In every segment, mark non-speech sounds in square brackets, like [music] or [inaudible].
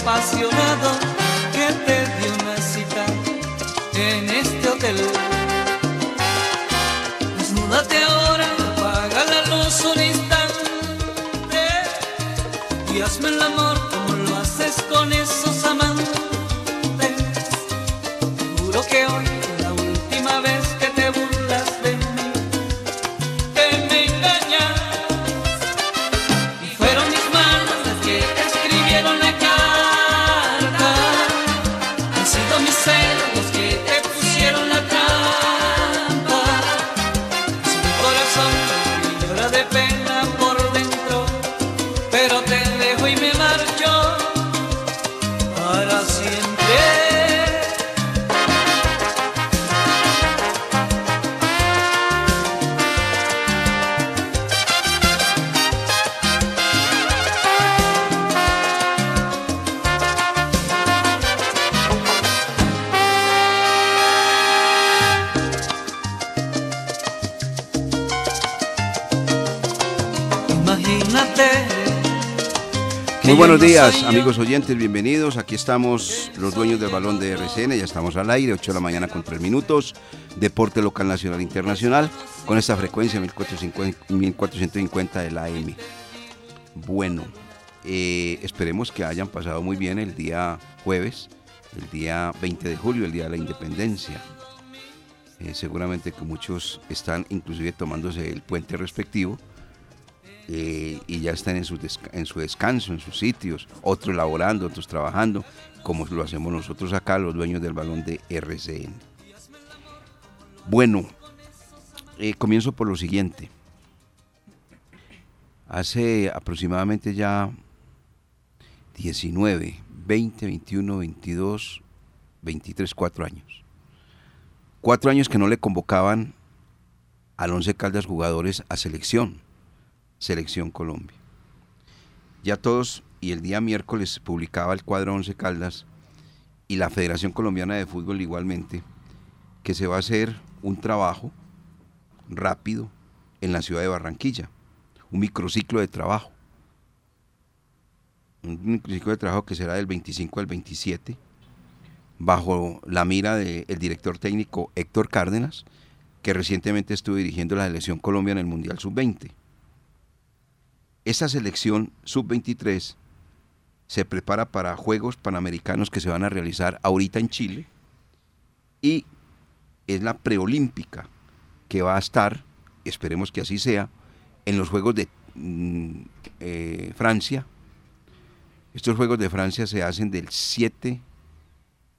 apasionado, que te dio una cita en este hotel. Desnúdate ahora, apaga la luz un instante y hazme el amor como lo haces con esos días, soy yo. amigos oyentes, bienvenidos. Aquí estamos, los dueños del balón de RCN, ya estamos al aire, 8 de la mañana con 3 minutos. Deporte local, nacional, internacional, con esta frecuencia 1450, 1450 de la AM. Bueno, eh, esperemos que hayan pasado muy bien el día jueves, el día 20 de julio, el día de la independencia. Eh, seguramente que muchos están inclusive tomándose el puente respectivo y ya están en su, en su descanso, en sus sitios, otros laborando, otros trabajando, como lo hacemos nosotros acá, los dueños del balón de RCN. Bueno, eh, comienzo por lo siguiente. Hace aproximadamente ya 19, 20, 21, 22, 23, 4 años. Cuatro años que no le convocaban al Once Caldas jugadores a selección. Selección Colombia. Ya todos, y el día miércoles publicaba el cuadro Once Caldas y la Federación Colombiana de Fútbol igualmente, que se va a hacer un trabajo rápido en la ciudad de Barranquilla, un microciclo de trabajo. Un microciclo de trabajo que será del 25 al 27, bajo la mira del director técnico Héctor Cárdenas, que recientemente estuvo dirigiendo la selección Colombia en el Mundial Sub-20. Esa selección sub-23 se prepara para Juegos Panamericanos que se van a realizar ahorita en Chile y es la preolímpica que va a estar, esperemos que así sea, en los Juegos de mm, eh, Francia. Estos Juegos de Francia se hacen del 7,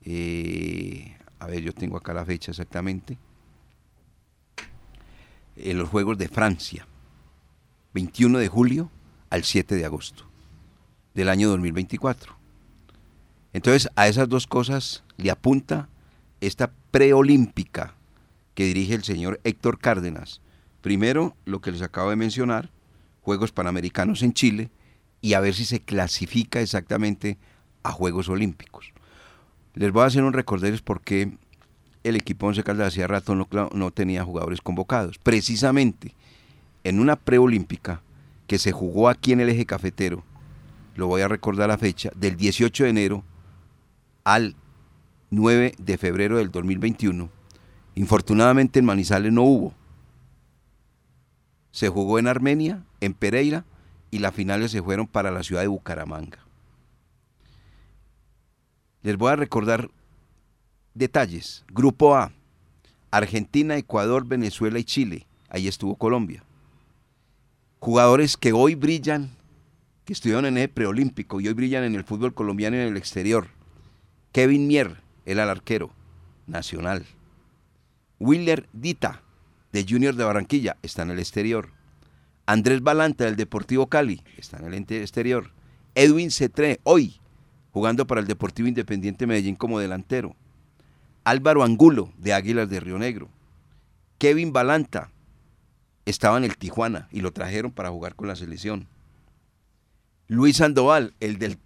eh, a ver, yo tengo acá la fecha exactamente, en los Juegos de Francia. 21 de julio al 7 de agosto del año 2024. Entonces, a esas dos cosas le apunta esta preolímpica que dirige el señor Héctor Cárdenas. Primero, lo que les acabo de mencionar, Juegos Panamericanos en Chile, y a ver si se clasifica exactamente a Juegos Olímpicos. Les voy a hacer un recorderis porque el equipo Once Caldas hacía rato no, no tenía jugadores convocados. Precisamente en una preolímpica que se jugó aquí en el eje cafetero, lo voy a recordar la fecha, del 18 de enero al 9 de febrero del 2021. Infortunadamente en Manizales no hubo. Se jugó en Armenia, en Pereira, y las finales se fueron para la ciudad de Bucaramanga. Les voy a recordar detalles. Grupo A, Argentina, Ecuador, Venezuela y Chile. Ahí estuvo Colombia. Jugadores que hoy brillan, que estuvieron en el preolímpico y hoy brillan en el fútbol colombiano y en el exterior. Kevin Mier, el arquero, nacional. Willer Dita, de Junior de Barranquilla, está en el exterior. Andrés Balanta, del Deportivo Cali, está en el exterior. Edwin Cetré, hoy jugando para el Deportivo Independiente Medellín como delantero. Álvaro Angulo, de Águilas de Río Negro. Kevin Balanta, estaba en el Tijuana y lo trajeron para jugar con la selección. Luis Sandoval, el del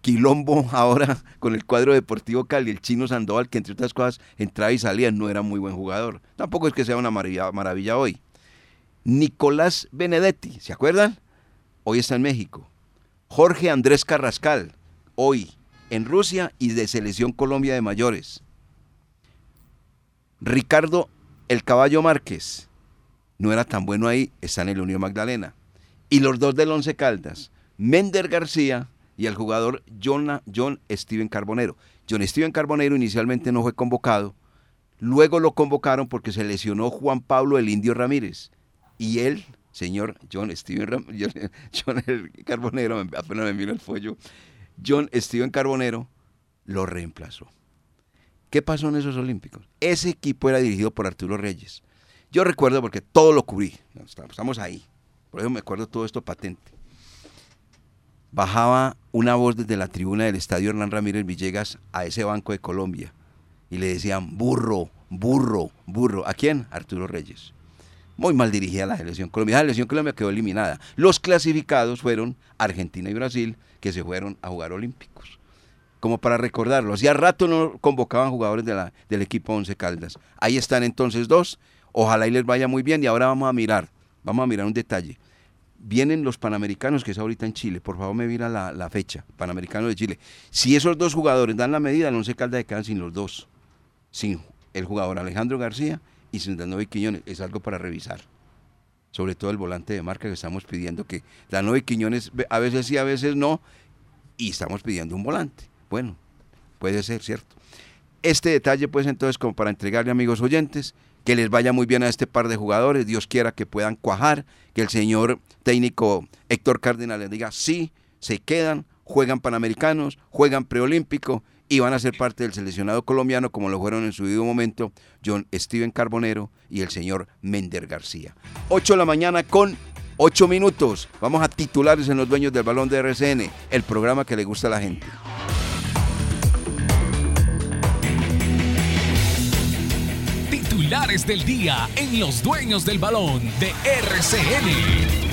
quilombo ahora [laughs] con el cuadro deportivo Cali, el chino Sandoval, que entre otras cosas entraba y salía, no era muy buen jugador. Tampoco es que sea una maravilla, hoy. Nicolás Benedetti, ¿se acuerdan? Hoy está en México. Jorge Andrés Carrascal, hoy en Rusia y de Selección Colombia de Mayores. Ricardo El Caballo Márquez, no era tan bueno ahí, está en el Unión Magdalena. Y los dos del Once Caldas, Mender García y el jugador John, John Steven Carbonero. John Steven Carbonero inicialmente no fue convocado, luego lo convocaron porque se lesionó Juan Pablo el Indio Ramírez. Y él, señor John Steven [laughs] John, Carbonero, apenas me vino el follo, John Steven Carbonero lo reemplazó. ¿Qué pasó en esos Olímpicos? Ese equipo era dirigido por Arturo Reyes. Yo recuerdo porque todo lo cubrí, estamos ahí, por eso me acuerdo todo esto patente. Bajaba una voz desde la tribuna del estadio Hernán Ramírez Villegas a ese banco de Colombia y le decían burro, burro, burro. ¿A quién? Arturo Reyes. Muy mal dirigida la selección Colombia. La selección Colombia quedó eliminada. Los clasificados fueron Argentina y Brasil, que se fueron a jugar olímpicos. Como para recordarlo, hacía rato no convocaban jugadores del equipo Once Caldas. Ahí están entonces dos Ojalá y les vaya muy bien. Y ahora vamos a mirar, vamos a mirar un detalle. Vienen los Panamericanos, que es ahorita en Chile. Por favor, me mira la, fecha. Panamericanos de Chile. Si esos dos jugadores dan la medida, no se calda de quedan sin los dos. Sin el jugador Alejandro García y sin Danovi Quiñones. Es algo para revisar. Sobre todo el volante de marca que estamos pidiendo que Danovi Quiñones a veces sí, a veces no. Y estamos pidiendo un volante. Bueno, puede ser, ¿cierto? Este detalle, pues entonces, como para entregarle amigos oyentes, que les vaya muy bien a este par de jugadores, Dios quiera que puedan cuajar, que el señor técnico Héctor Cárdenas les diga, sí, se quedan, juegan Panamericanos, juegan Preolímpico y van a ser parte del seleccionado colombiano como lo fueron en su debido momento John Steven Carbonero y el señor Mender García. 8 de la mañana con 8 minutos. Vamos a titulares en los dueños del balón de RCN, el programa que le gusta a la gente. Titulares del día en Los Dueños del Balón de RCN.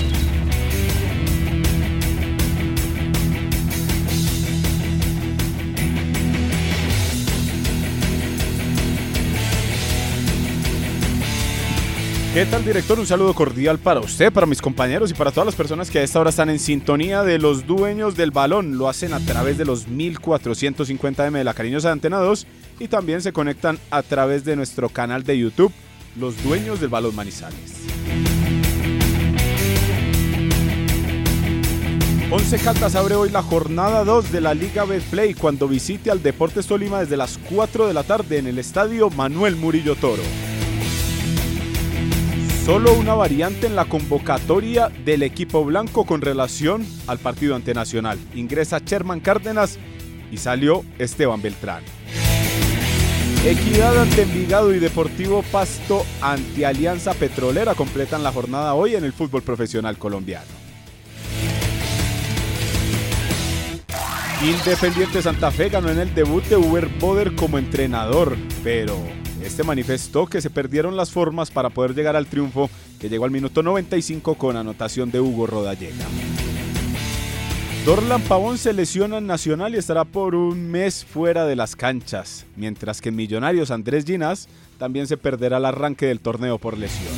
¿Qué tal, director? Un saludo cordial para usted, para mis compañeros y para todas las personas que a esta hora están en sintonía de los dueños del balón. Lo hacen a través de los 1450M de la cariñosa Antena 2 y también se conectan a través de nuestro canal de YouTube, Los Dueños del Balón Manizales. Once Caldas abre hoy la jornada 2 de la Liga Betplay cuando visite al Deportes Tolima desde las 4 de la tarde en el estadio Manuel Murillo Toro. Solo una variante en la convocatoria del equipo blanco con relación al partido ante Nacional. Ingresa Sherman Cárdenas y salió Esteban Beltrán. Equidad ante Envigado y Deportivo Pasto ante Alianza Petrolera completan la jornada hoy en el fútbol profesional colombiano. Independiente Santa Fe ganó en el debut de Uber Boder como entrenador, pero este manifestó que se perdieron las formas para poder llegar al triunfo que llegó al minuto 95 con anotación de Hugo Rodallega. Dorlan Pavón se lesiona en Nacional y estará por un mes fuera de las canchas, mientras que en Millonarios Andrés Ginás también se perderá el arranque del torneo por lesión.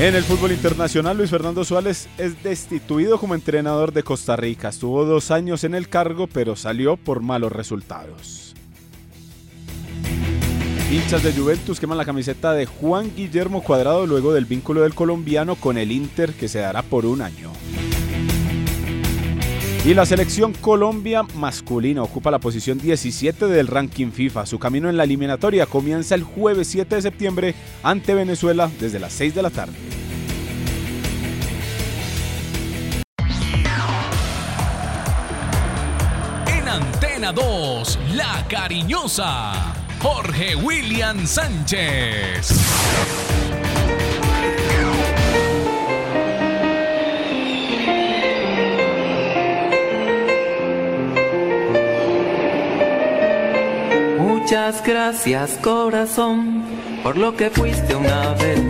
En el fútbol internacional, Luis Fernando Suárez es destituido como entrenador de Costa Rica. Estuvo dos años en el cargo, pero salió por malos resultados. Hinchas de Juventus queman la camiseta de Juan Guillermo Cuadrado luego del vínculo del colombiano con el Inter que se dará por un año. Y la selección Colombia masculina ocupa la posición 17 del ranking FIFA. Su camino en la eliminatoria comienza el jueves 7 de septiembre ante Venezuela desde las 6 de la tarde. En Antena 2, La Cariñosa, Jorge William Sánchez. Muchas gracias corazón por lo que fuiste una vez,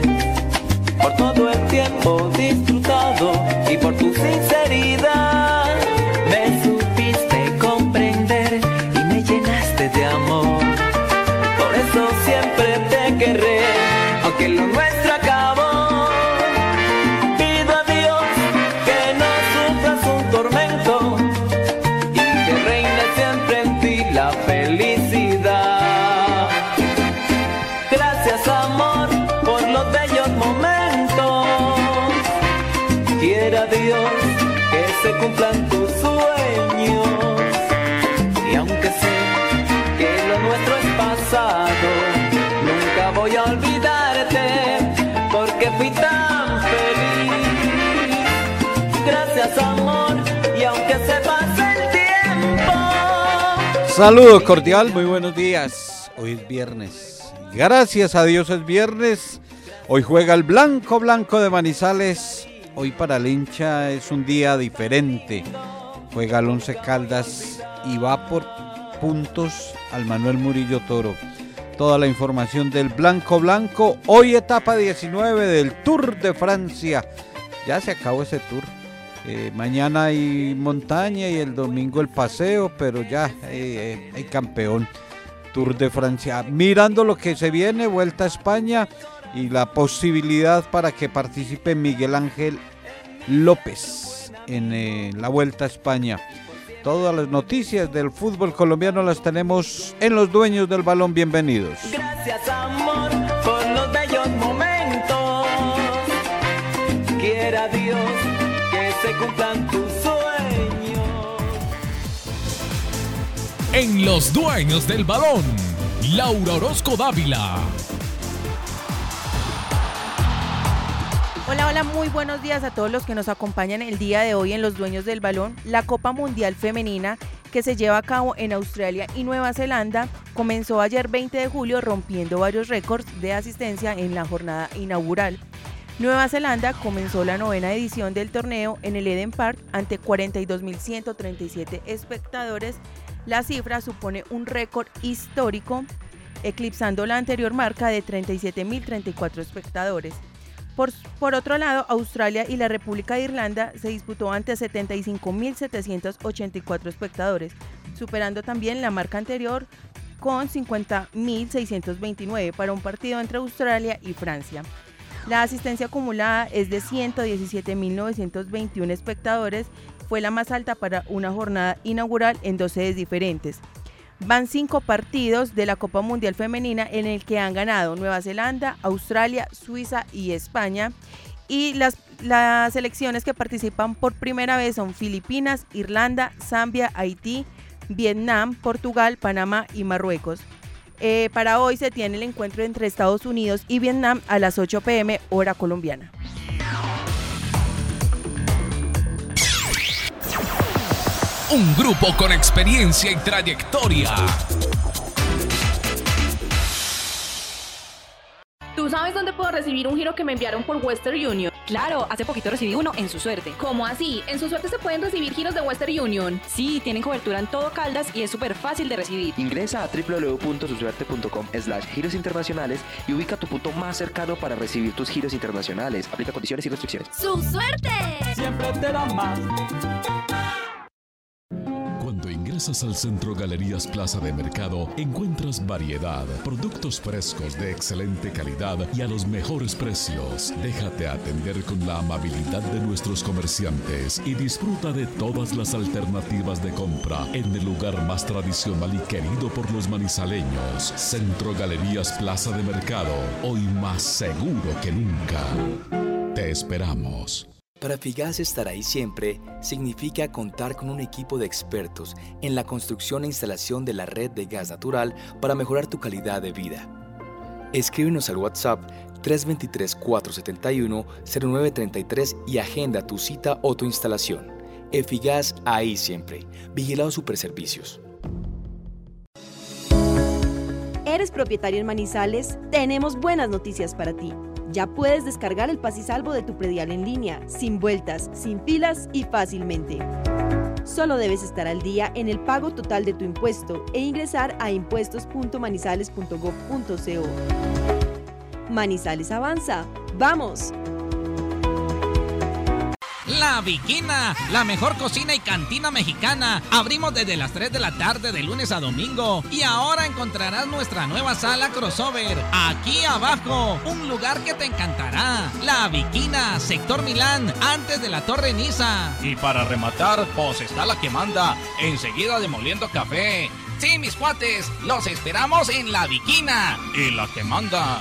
por todo el tiempo disfrutado y por tu sinceridad. Cumplan tus sueños. Y aunque sé que lo nuestro es pasado, nunca voy a olvidarte porque fui tan feliz. Gracias amor y aunque se pase el tiempo. Saludo cordial, muy buenos días. Hoy es viernes. Gracias a Dios es viernes. Hoy juega el Blanco Blanco de Manizales. Hoy para el es un día diferente. Juega el Once Caldas y va por puntos al Manuel Murillo Toro. Toda la información del Blanco Blanco. Hoy etapa 19 del Tour de Francia. Ya se acabó ese tour. Eh, mañana hay montaña y el domingo el paseo, pero ya eh, hay campeón. Tour de Francia. Mirando lo que se viene, Vuelta a España y la posibilidad para que participe Miguel Ángel López en eh, la Vuelta a España. Todas las noticias del fútbol colombiano las tenemos en los dueños del balón. Bienvenidos. Gracias amor por los bellos momentos. Quiera Dios que se cumplan tus sueños. En los dueños del balón, Laura Orozco Dávila. Hola, hola, muy buenos días a todos los que nos acompañan el día de hoy en Los Dueños del Balón. La Copa Mundial Femenina que se lleva a cabo en Australia y Nueva Zelanda comenzó ayer 20 de julio rompiendo varios récords de asistencia en la jornada inaugural. Nueva Zelanda comenzó la novena edición del torneo en el Eden Park ante 42.137 espectadores. La cifra supone un récord histórico, eclipsando la anterior marca de 37.034 espectadores. Por, otro lado, Australia y la República de Irlanda se disputó ante 75.784 espectadores, superando también la marca anterior con 50.629 para un partido entre Australia y Francia. La asistencia acumulada es de 117.921 espectadores, fue la más alta para una jornada inaugural en dos sedes diferentes. Van cinco partidos de la Copa Mundial Femenina en el que han ganado Nueva Zelanda, Australia, Suiza y España. Y las, las selecciones que participan por primera vez son Filipinas, Irlanda, Zambia, Haití, Vietnam, Portugal, Panamá y Marruecos. Eh, para hoy se tiene el encuentro entre Estados Unidos y Vietnam a las 8 pm hora colombiana. Un grupo con experiencia y trayectoria. ¿Tú sabes dónde puedo recibir un giro que me enviaron por Western Union? Claro, hace poquito recibí uno en su suerte. ¿Cómo así? ¿En su suerte se pueden recibir giros de Western Union? Sí, tienen cobertura en todo Caldas y es súper fácil de recibir. Ingresa a www.susuerte.com slash giros internacionales y ubica tu punto más cercano para recibir tus giros internacionales. Aplica condiciones y restricciones. ¡Su suerte! Siempre te da más. Ingresas al Centro Galerías Plaza de Mercado, encuentras variedad, productos frescos de excelente calidad y a los mejores precios. Déjate atender con la amabilidad de nuestros comerciantes y disfruta de todas las alternativas de compra en el lugar más tradicional y querido por los manizaleños. Centro Galerías Plaza de Mercado, hoy más seguro que nunca. Te esperamos. Para Figas estar ahí siempre significa contar con un equipo de expertos en la construcción e instalación de la red de gas natural para mejorar tu calidad de vida. Escríbenos al WhatsApp 323-471-0933 y agenda tu cita o tu instalación. Efigas ahí siempre. Vigilado Superservicios. ¿Eres propietario en Manizales? Tenemos buenas noticias para ti. Ya puedes descargar el Pasisalvo de tu predial en línea, sin vueltas, sin filas y fácilmente. Solo debes estar al día en el pago total de tu impuesto e ingresar a impuestos.manizales.gov.co. Manizales avanza. ¡Vamos! La Viquina, la mejor cocina y cantina mexicana. Abrimos desde las 3 de la tarde de lunes a domingo. Y ahora encontrarás nuestra nueva sala crossover. Aquí abajo, un lugar que te encantará. La Viquina, sector Milán, antes de la Torre Niza. Y para rematar, pues está la que manda, enseguida demoliendo café. Sí, mis cuates, los esperamos en La Viquina. Y la que manda.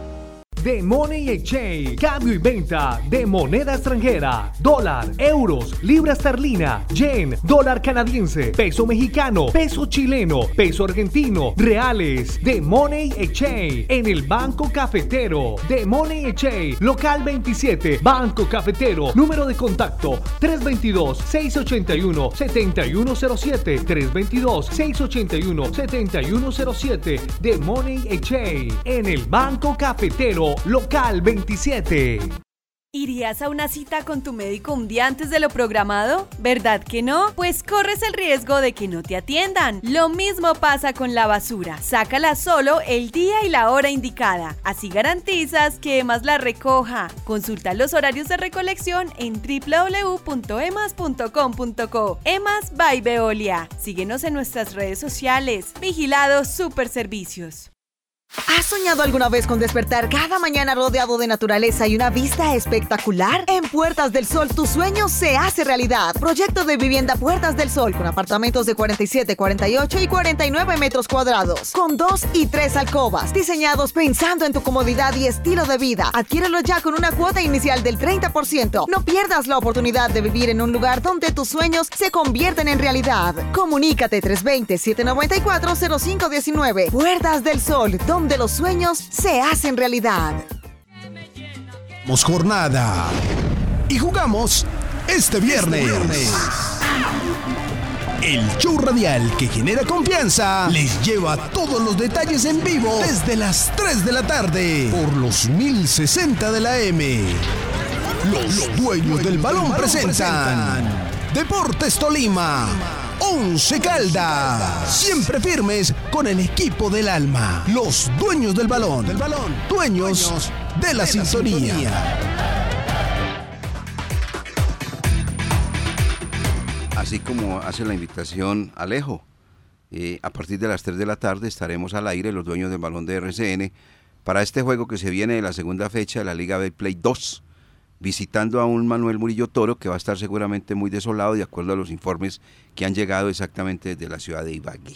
The Money Exchange, cambio y venta de moneda extranjera, dólar, euros, libra esterlina, yen, dólar canadiense, peso mexicano, peso chileno, peso argentino, reales, The Money Exchange en el Banco Cafetero, The Money Exchange, local 27, Banco Cafetero, número de contacto 322-681-7107, 322-681-7107, The Money Exchange en el Banco Cafetero local 27. ¿Irías a una cita con tu médico un día antes de lo programado? ¿Verdad que no? Pues corres el riesgo de que no te atiendan. Lo mismo pasa con la basura. Sácala solo el día y la hora indicada. Así garantizas que EMAS la recoja. Consulta los horarios de recolección en www.emas.com.co. EMAS by Veolia. Síguenos en nuestras redes sociales. Vigilados Super Servicios. ¿Has soñado alguna vez con despertar cada mañana rodeado de naturaleza y una vista espectacular? En Puertas del Sol tu sueño se hace realidad. Proyecto de vivienda Puertas del Sol con apartamentos de 47, 48 y 49 metros cuadrados, con dos y tres alcobas, diseñados pensando en tu comodidad y estilo de vida. Adquiérelo ya con una cuota inicial del 30%. No pierdas la oportunidad de vivir en un lugar donde tus sueños se convierten en realidad. Comunícate 320-794-0519. Puertas del Sol, donde donde los sueños se hacen realidad. jornada y jugamos este viernes. El show radial que genera confianza les lleva todos los detalles en vivo desde las 3 de la tarde por los 1060 de la M. Los, dueños, del balón, presentan Deportes Tolima. Once Caldas. Siempre firmes con el equipo del alma. Los dueños del balón. Del balón. Dueños, de la, sintonía. Así como hace la invitación Alejo, eh, a partir de las 3 de la tarde estaremos al aire, los dueños del balón de RCN, para este juego que se viene de la segunda fecha de la Liga B Play 2 visitando a un Manuel Murillo Toro que va a estar seguramente muy desolado de acuerdo a los informes que han llegado exactamente desde la ciudad de Ibagué.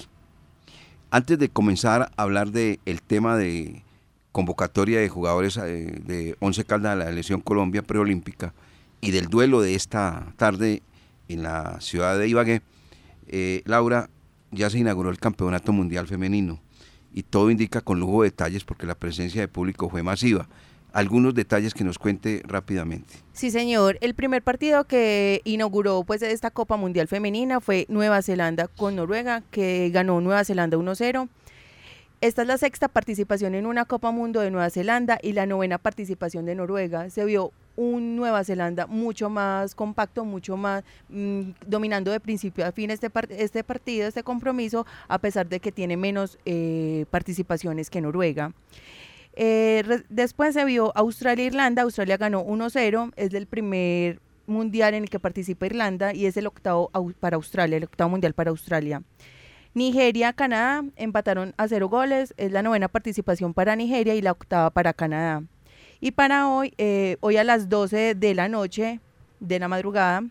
Antes de comenzar a hablar del el tema de convocatoria de jugadores eh, de Once Caldas a la selección Colombia preolímpica y del duelo de esta tarde en la ciudad de Ibagué, eh, Laura, ya se inauguró el Campeonato Mundial Femenino y todo indica con lujo de detalles porque la presencia de público fue masiva. Algunos detalles que nos cuente rápidamente. Sí, señor. El primer partido que inauguró pues esta Copa Mundial Femenina fue Nueva Zelanda con Noruega, que ganó Nueva Zelanda 1-0. Esta es la sexta participación en una Copa Mundo de Nueva Zelanda y la novena participación de Noruega. Se vio un Nueva Zelanda mucho más compacto, mucho más mm, dominando de principio a fin este, par- este partido, este compromiso, a pesar de que tiene menos eh, participaciones que Noruega. Eh, después se vio Australia-Irlanda. Australia ganó 1-0. Es el primer mundial en el que participa Irlanda y es el octavo para Australia, el octavo mundial para Australia. Nigeria, Canadá empataron a cero goles. Es la novena participación para Nigeria y la octava para Canadá. Y para hoy, eh, hoy a las 12 de la noche, de la madrugada,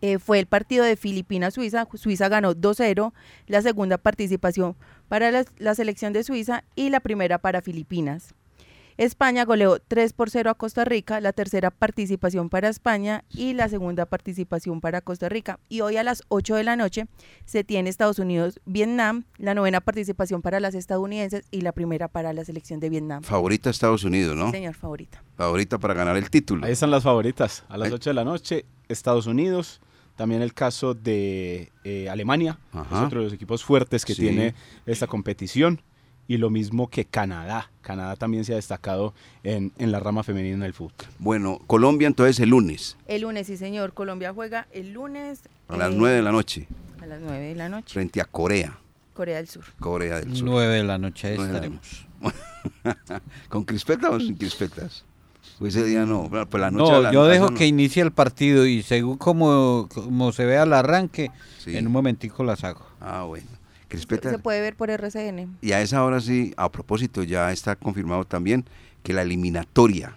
eh, fue el partido de Filipinas-Suiza. Suiza ganó 2-0, la segunda participación para la, la selección de Suiza y la primera para Filipinas. España goleó 3 por 0 a Costa Rica, la tercera participación para España y la segunda participación para Costa Rica. Y hoy a las 8 de la noche se tiene Estados Unidos-Vietnam, la novena participación para las estadounidenses y la primera para la selección de Vietnam. Favorita Estados Unidos, ¿no? Sí, señor, favorita. Favorita para ganar el título. Ahí están las favoritas. A las Ahí- 8 de la noche, Estados Unidos. También el caso de eh, Alemania, que es Ajá. otro de los equipos fuertes que Sí. tiene esta competición. Y lo mismo que Canadá. Canadá también se ha destacado en, en la rama femenina del fútbol. Bueno, Colombia entonces el lunes El lunes, sí, señor. Colombia juega el lunes a las eh, 9 de la noche A las 9 de la noche. frente a Corea, Corea del Sur. Corea del Sur. 9 de la noche estaremos. [laughs] ¿Con crispetas o sin crispetas? Pues ese día no, pues la noche No, la- yo dejo no. que inicie el partido y según como, como se vea el arranque, Sí. en un momentico las hago. Ah, bueno. Se Crispetas. puede ver por RCN. Y a esa hora sí, a propósito, ya está confirmado también que la eliminatoria,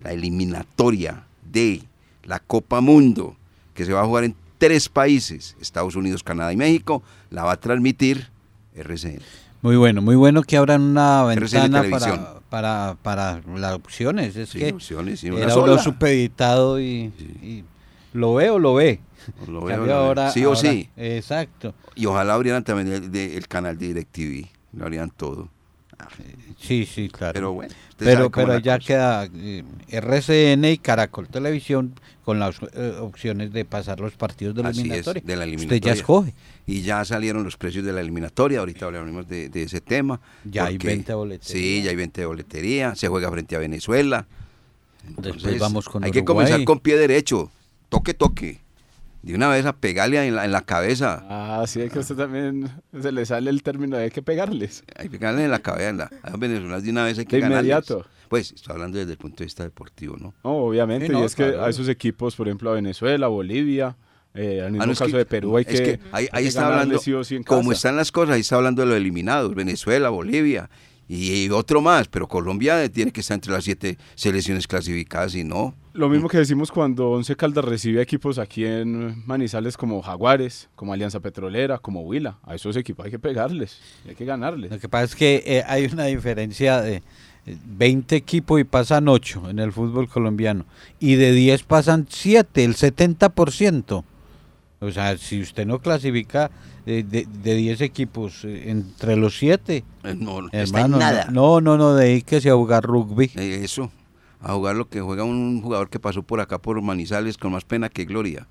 la eliminatoria de la Copa Mundo, que se va a jugar en tres países, Estados Unidos, Canadá y México, la va a transmitir RCN. Muy bueno, muy bueno que abran una ventana para, para, para las opciones. Es Sí, que opciones, sí, una era sola. uno supeditado y, y lo ve o lo ve. Lo veo, ahora- sí o ahora- sí. Exacto. Y ojalá abrieran también el, de- el canal de DirecTV, lo harían todo. Sí, sí, claro. Pero bueno, usted pero, pero ya cosa. queda eh, RCN y Caracol Televisión con las eh, opciones de pasar los partidos de la Así es, eliminatoria. de la Usted eliminatoria. ya escoge. Y ya salieron los precios de la eliminatoria, ahorita hablaremos de, de ese tema. Ya hay porque- venta de boletería. Sí, ya hay venta de boletería, se juega frente a Venezuela. Después vamos con Hay que comenzar con pie derecho, toque, toque. De una vez a pegarle en la, en la cabeza. Ah, sí, es que a usted también se le sale el término de hay que pegarles. Hay que pegarle en la cabeza. en la- a los venezolanos de una vez hay que De ganarles. inmediato. Pues, estoy hablando desde el punto de vista deportivo, ¿no? No, obviamente, Sí, no, y es que a esos equipos, por ejemplo, a Venezuela, Bolivia, eh, al mismo Ah, no, caso que- de Perú, hay es que, ahí, hay ahí que está hablando, sí o sí en como están las cosas, ahí está hablando de los eliminados, Venezuela, Bolivia y, otro más, pero Colombia tiene que estar entre las siete selecciones clasificadas y no. Lo mismo que decimos cuando Once Caldas recibe equipos aquí en Manizales como Jaguares, como Alianza Petrolera, como Huila. A esos equipos hay que pegarles, hay que ganarles. Lo que pasa es que eh, hay una diferencia de eh, 20 equipos y pasan 8 en el fútbol colombiano. Y de 10 pasan 7, el 70%. O sea, si usted no clasifica eh, de, de 10 equipos eh, entre los 7, Eh, no, está en nada. no, no, no, dedíquese a jugar rugby. Eso, a jugar lo que juega un jugador que pasó por acá por Manizales con más pena que gloria.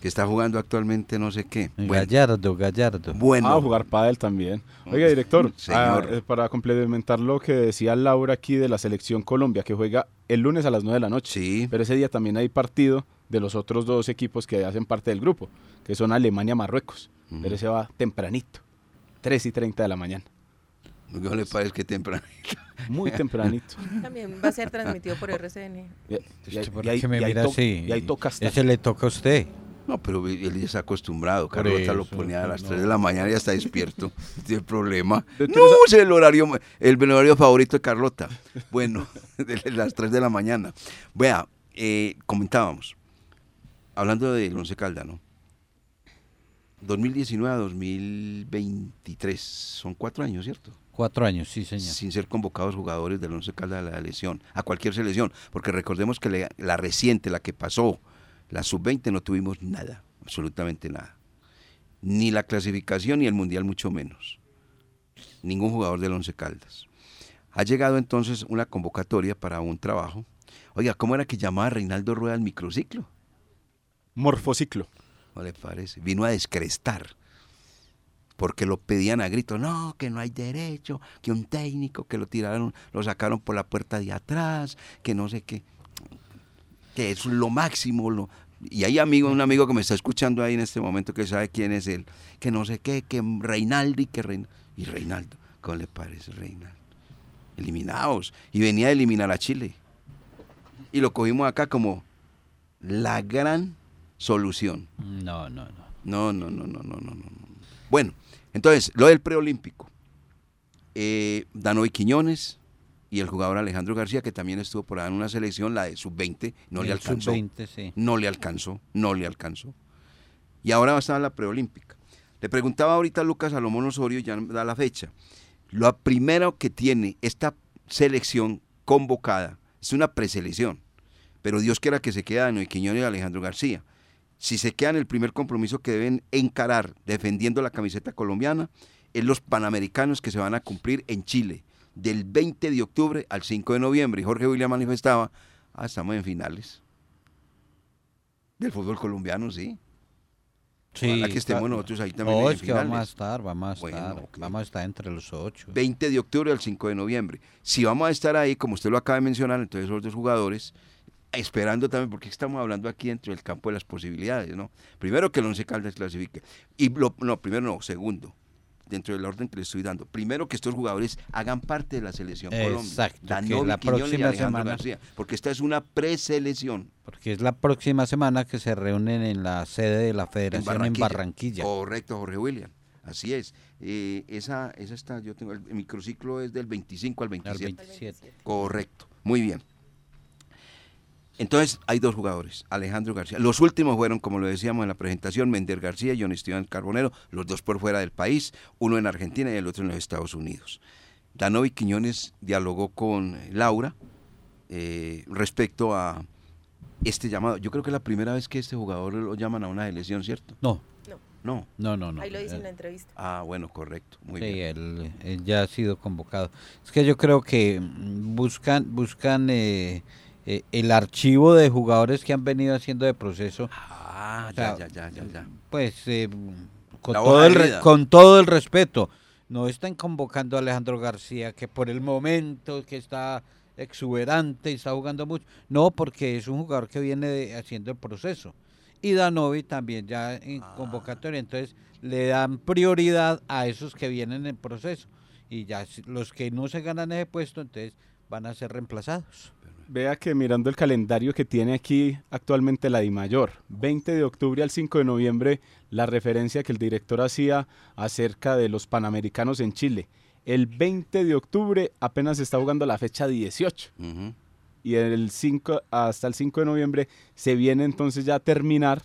Que está jugando actualmente no sé qué. Bueno, Gallardo, Gallardo. Bueno. Ah, jugar pádel también. Oiga, director, [laughs] Señor. ah, para complementar lo que decía Laura aquí de la selección Colombia, que juega el lunes a las 9 de la noche. Sí. Pero ese día también hay partido de los otros dos equipos que hacen parte del grupo, que son Alemania-Marruecos. Pero ese va tempranito, 3 y 30 de la mañana. ¿no le parece que temprano? Muy [laughs] tempranito. También va a ser transmitido por RCN. Y, y- ¿Usted por y ahí- y y toca. Ese le toca a usted. No, pero él ya está acostumbrado. Por Carlota lo eso, ponía a las no. 3 de la mañana y ya está despierto. [laughs] No tiene problema. No, es el horario, el horario favorito de Carlota. Bueno, [laughs] de las 3 de la mañana. Vea, eh, comentábamos, hablando del Once Calda, ¿no? 2019 a 2023, son cuatro años, ¿cierto? Cuatro años, sí, señor. Sin ser convocados jugadores del Once Caldas a la selección, a cualquier selección. Porque recordemos que la, la reciente, la que pasó, la sub-20, no tuvimos nada, absolutamente nada. Ni la clasificación ni el mundial, mucho menos. Ningún jugador del Once Caldas. Ha llegado entonces una convocatoria para un trabajo. Oiga, ¿cómo era que llamaba Reinaldo Rueda el microciclo? Morfociclo. ¿No le parece? Vino a descrestar porque lo pedían a grito, no, que no hay derecho, que un técnico, que lo tiraron, lo sacaron por la puerta de atrás, que no sé qué, que es lo máximo. Y hay amigo, un amigo que me está escuchando ahí en este momento que sabe quién es él, que no sé qué, que Reinaldo y que Reinaldo. Y Reinaldo, ¿cómo le parece Reinaldo? Eliminados. Y venía a eliminar a Chile. Y lo cogimos acá como la gran solución. No, no, no. No, no, no, no, no, no, no. Bueno, entonces, lo del preolímpico. Eh, Danoy Quiñones y el jugador Alejandro García, que también estuvo por ahí en una selección, la de sub-20, no El le alcanzó. sub-20, sí. No le alcanzó, no le alcanzó. Y ahora va a estar la preolímpica. Le preguntaba ahorita a Lucas Salomón Osorio, ya da la fecha. Lo primero que tiene esta selección convocada es una preselección. Pero Dios quiera que se quede Danoy Quiñones y Alejandro García si se quedan el primer compromiso que deben encarar defendiendo la camiseta colombiana, es los panamericanos que se van a cumplir en Chile, del 20 de octubre al 5 de noviembre. Y Jorge William manifestaba, ah, estamos en finales del fútbol colombiano, sí. Sí, Ojalá que estemos está- nosotros ahí también No, en es que vamos a estar, vamos a Bueno, estar, ok. vamos a estar entre los ocho. 20 de octubre al 5 de noviembre. Si vamos a estar ahí, como usted lo acaba de mencionar, entonces los dos jugadores, esperando también, porque estamos hablando aquí dentro del campo de las posibilidades, ¿no? Primero que el Once Caldas clasifique. Y lo- no, primero no, segundo, dentro del orden que le estoy dando. Primero que estos jugadores hagan parte de la selección Colombia. Exacto, que Danovi, la próxima semana- García, porque esta es una preselección. Porque es la próxima semana que se reúnen en la sede de la federación en Barranquilla. Correcto, Jorge William. Así es. Eh, esa, esa está, yo tengo, el, microciclo es del 25 al 27. 27. Correcto. Muy bien. Entonces, hay dos jugadores, Alejandro García. Los últimos fueron, como lo decíamos en la presentación, Mender García y John Esteban Carbonero, los dos por fuera del país, uno en Argentina y el otro en los Estados Unidos. Danovi Quiñones dialogó con Laura eh, respecto a este llamado. Yo creo que es la primera vez que este jugador lo llaman a una elección, ¿cierto? No. No. No, no, no. Ahí lo dice en Eh, la entrevista. Ah, bueno, correcto. Muy sí, bien. Él, él ya ha sido convocado. Es que yo creo que buscan, buscan eh, eh, el archivo de jugadores que han venido haciendo de proceso. Ah, O sea, ya, ya, ya, ya. Pues eh, con, La todo el con todo el respeto, no están convocando a Alejandro García, que por el momento que está exuberante y está jugando mucho. No, porque es un jugador que viene de- haciendo el proceso. Y Danovi también ya en Ah. convocatoria. Entonces le dan prioridad a esos que vienen en proceso. Y ya los que no se ganan ese puesto, entonces van a ser reemplazados. Vea que mirando el calendario que tiene aquí actualmente la DIMAYOR, 20 de octubre al 5 de noviembre, la referencia que el director hacía acerca de los Panamericanos en Chile. El 20 de octubre apenas se está jugando la fecha 18. Y el 5, hasta el 5 de noviembre se viene entonces ya a terminar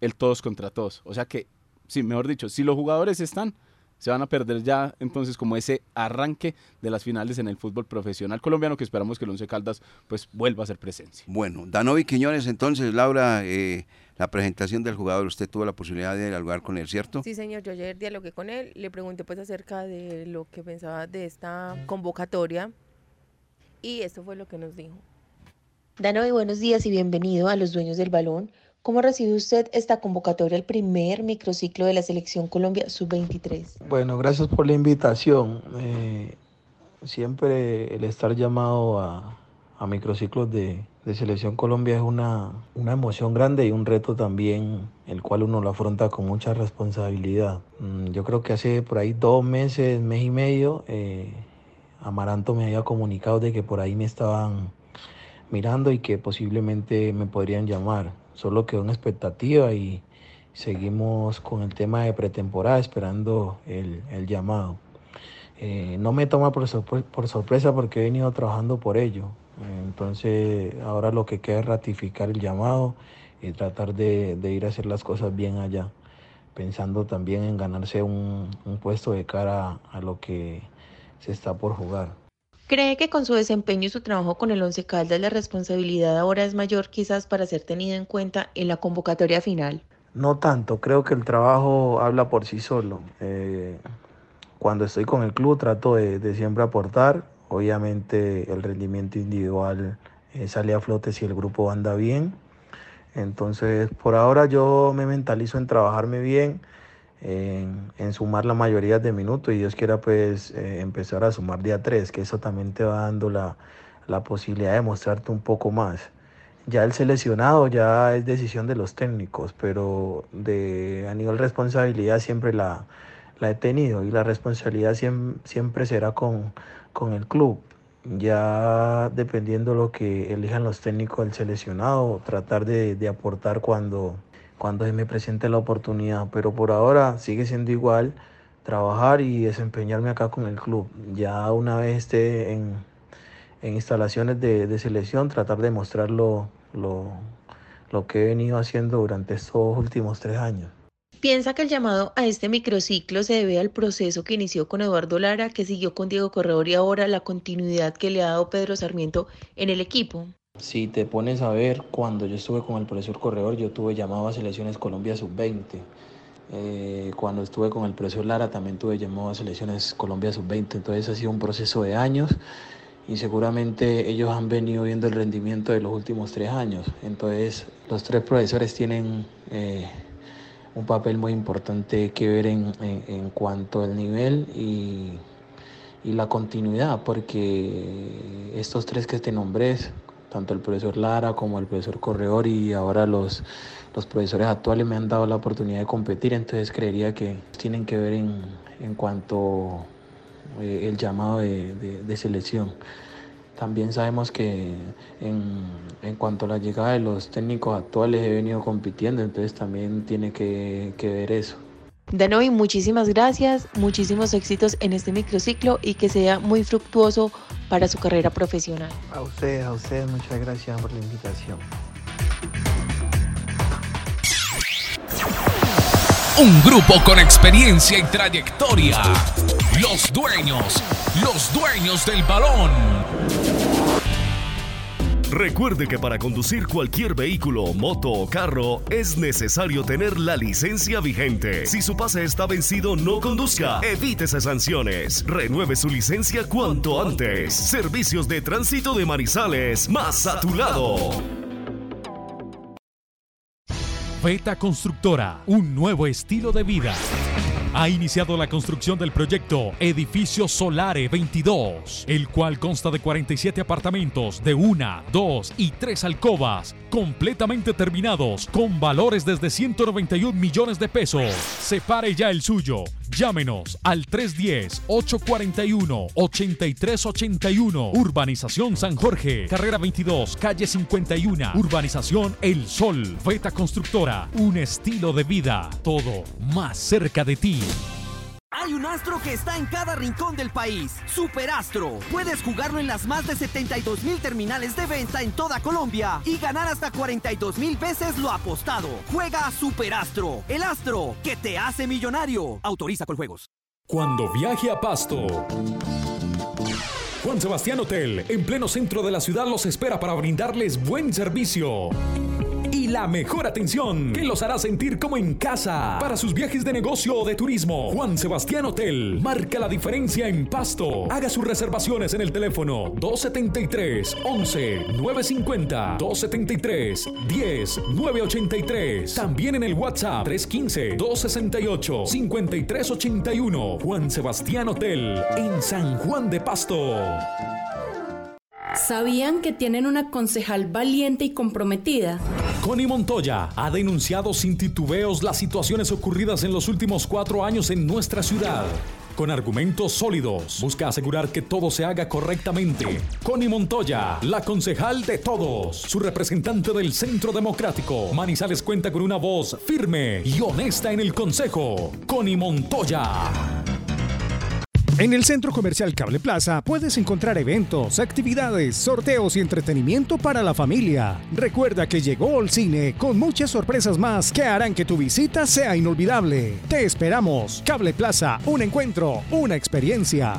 el todos contra todos. O sea que, sí, mejor dicho, si los jugadores están, se van a perder ya entonces como ese arranque de las finales en el fútbol profesional colombiano que esperamos que el Once Caldas pues vuelva a ser presencia. Bueno, Danovi Quiñones, entonces, Laura, eh, la presentación del jugador, usted tuvo la posibilidad de dialogar con él, ¿cierto? Sí, señor, yo ayer dialogué con él, le pregunté pues acerca de lo que pensaba de esta convocatoria y esto fue lo que nos dijo. Danovi, buenos días y bienvenido a los dueños del balón. ¿Cómo recibe usted esta convocatoria, el primer microciclo de la Selección Colombia Sub-23? Bueno, gracias por la invitación. Eh, siempre el estar llamado a, a microciclos de, de Selección Colombia es una, una emoción grande y un reto también, el cual uno lo afronta con mucha responsabilidad. Mm, Yo creo que hace por ahí dos meses, mes y medio, eh, Amaranto me había comunicado de que por ahí me estaban mirando y que posiblemente me podrían llamar. Solo quedó una expectativa y seguimos con el tema de pretemporada esperando el, llamado. Eh, no me toma por, sorpre- por sorpresa porque he venido trabajando por ello. Entonces ahora lo que queda es ratificar el llamado y tratar de, ir a hacer las cosas bien allá, pensando también en ganarse un puesto de cara a lo que se está por jugar. ¿Cree que con su desempeño y su trabajo con el Once Caldas la responsabilidad ahora es mayor quizás para ser tenido en cuenta en la convocatoria final? No tanto, creo que el trabajo habla por sí solo. Eh, cuando estoy con el club trato de, de siempre aportar. Obviamente el rendimiento individual eh, sale a flote si el grupo anda bien. Entonces, por ahora yo me mentalizo en trabajarme bien, en, en sumar la mayoría de minutos y Dios quiera pues eh, empezar a sumar día 3, que eso también te va dando la, la posibilidad de mostrarte un poco más. Ya el seleccionado ya es decisión de los técnicos, pero de, a nivel responsabilidad siempre la, la he tenido y la responsabilidad siempre, siempre será con, con el club ya dependiendo lo que elijan los técnicos del seleccionado, tratar de, de, aportar cuando, cuando se me presente la oportunidad. Pero por ahora sigue siendo igual trabajar y desempeñarme acá con el club. Ya una vez esté en, instalaciones de, de, selección, tratar de mostrar lo, lo, lo que he venido haciendo durante estos últimos tres años. ¿Piensa que el llamado a este microciclo se debe al proceso que inició con Eduardo Lara, que siguió con Diego Corredor y ahora la continuidad que le ha dado Pedro Sarmiento en el equipo? Si te pones a ver, cuando yo estuve con el profesor Corredor, yo tuve llamado a Selecciones Colombia Sub-20. Eh, cuando estuve con el profesor Lara, también tuve llamado a Selecciones Colombia Sub-20. Entonces ha sido un proceso de años y seguramente ellos han venido viendo el rendimiento de los últimos tres años. Entonces los tres profesores tienen... Eh, un papel muy importante que ver en, en, cuanto al nivel y, y, la continuidad, porque estos tres que te nombré, tanto el profesor Lara como el profesor Corredor y ahora los, los profesores actuales me han dado la oportunidad de competir, entonces creería que tienen que ver en, en cuanto eh, el llamado de, de, de selección. También sabemos que en, en, cuanto a la llegada de los técnicos actuales he venido compitiendo, entonces también tiene que, que ver eso. Danovi, muchísimas gracias, muchísimos éxitos en este microciclo y que sea muy fructuoso para su carrera profesional. A usted, a usted, muchas gracias por la invitación. Un grupo con experiencia y trayectoria. Los dueños, los dueños del balón. Recuerde que para conducir cualquier vehículo, moto o carro es necesario tener la licencia vigente. Si su pase está vencido, no conduzca. Evítese sanciones. Renueve su licencia cuanto antes. Servicios de tránsito de Manizales, más a tu lado. Beta Constructora, un nuevo estilo de vida. Ha iniciado la construcción del proyecto Edificio Solare 22, el cual consta de 47 apartamentos de una, dos y tres alcobas, completamente terminados, con valores desde 191 millones de pesos. Separe ya el suyo. Llámenos al 310-841-8381. Urbanización San Jorge, carrera 22, calle 51. Urbanización El Sol. Beta Constructora, un estilo de vida. Todo más cerca de ti. Hay un astro que está en cada rincón del país. Superastro. Puedes jugarlo en las más de 72 mil terminales de venta en toda Colombia y ganar hasta 42 mil veces lo apostado. Juega a Superastro, el astro que te hace millonario. Autoriza con juegos. Cuando viaje a Pasto. Juan Sebastián Hotel, en pleno centro de la ciudad, los espera para brindarles buen servicio la mejor atención que los hará sentir como en casa. Para sus viajes de negocio o de turismo, Juan Sebastián Hotel marca la diferencia en Pasto. Haga sus reservaciones en el teléfono 273 11 950 273 10 983. También en el WhatsApp 315 268 5381. Juan Sebastián Hotel en San Juan de Pasto. ¿Sabían que tienen una concejal valiente y comprometida? Connie Montoya ha denunciado sin titubeos las situaciones ocurridas en los últimos cuatro años en nuestra ciudad. Con argumentos sólidos, busca asegurar que todo se haga correctamente. Connie Montoya, la concejal de todos, su representante del Centro Democrático. Manizales cuenta con una voz firme y honesta en el Consejo. Connie Montoya. En el Centro Comercial Cable Plaza puedes encontrar eventos, actividades, sorteos y entretenimiento para la familia. Recuerda que llegó el cine con muchas sorpresas más que harán que tu visita sea inolvidable. Te esperamos. Cable Plaza, un encuentro, una experiencia.